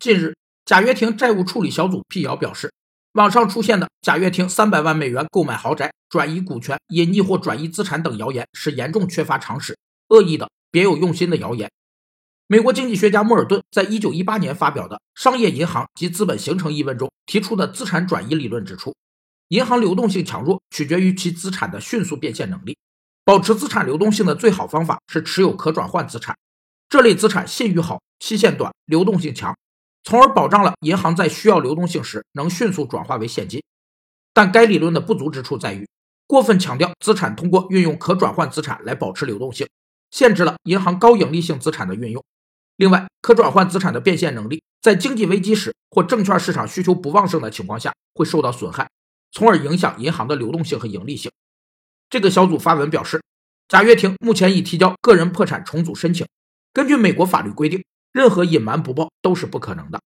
近日，贾跃亭债务处理小组辟谣表示，网上出现的贾跃亭三百万美元购买豪宅、转移股权、隐匿或转移资产等谣言是严重缺乏常识、恶意的、别有用心的谣言。美国经济学家莫尔顿在一九一八年发表的《商业银行及资本形成》一文中提出的资产转移理论指出，银行流动性强弱取决于其资产的迅速变现能力。保持资产流动性的最好方法是持有可转换资产，这类资产信誉好、期限短、流动性强。从而保障了银行在需要流动性时能迅速转化为现金，但该理论的不足之处在于，过分强调资产通过运用可转换资产来保持流动性，限制了银行高盈利性资产的运用。另外，可转换资产的变现能力在经济危机时或证券市场需求不旺盛的情况下会受到损害，从而影响银行的流动性和盈利性。这个小组发文表示，贾跃亭目前已提交个人破产重组申请，根据美国法律规定。任何隐瞒不报都是不可能的。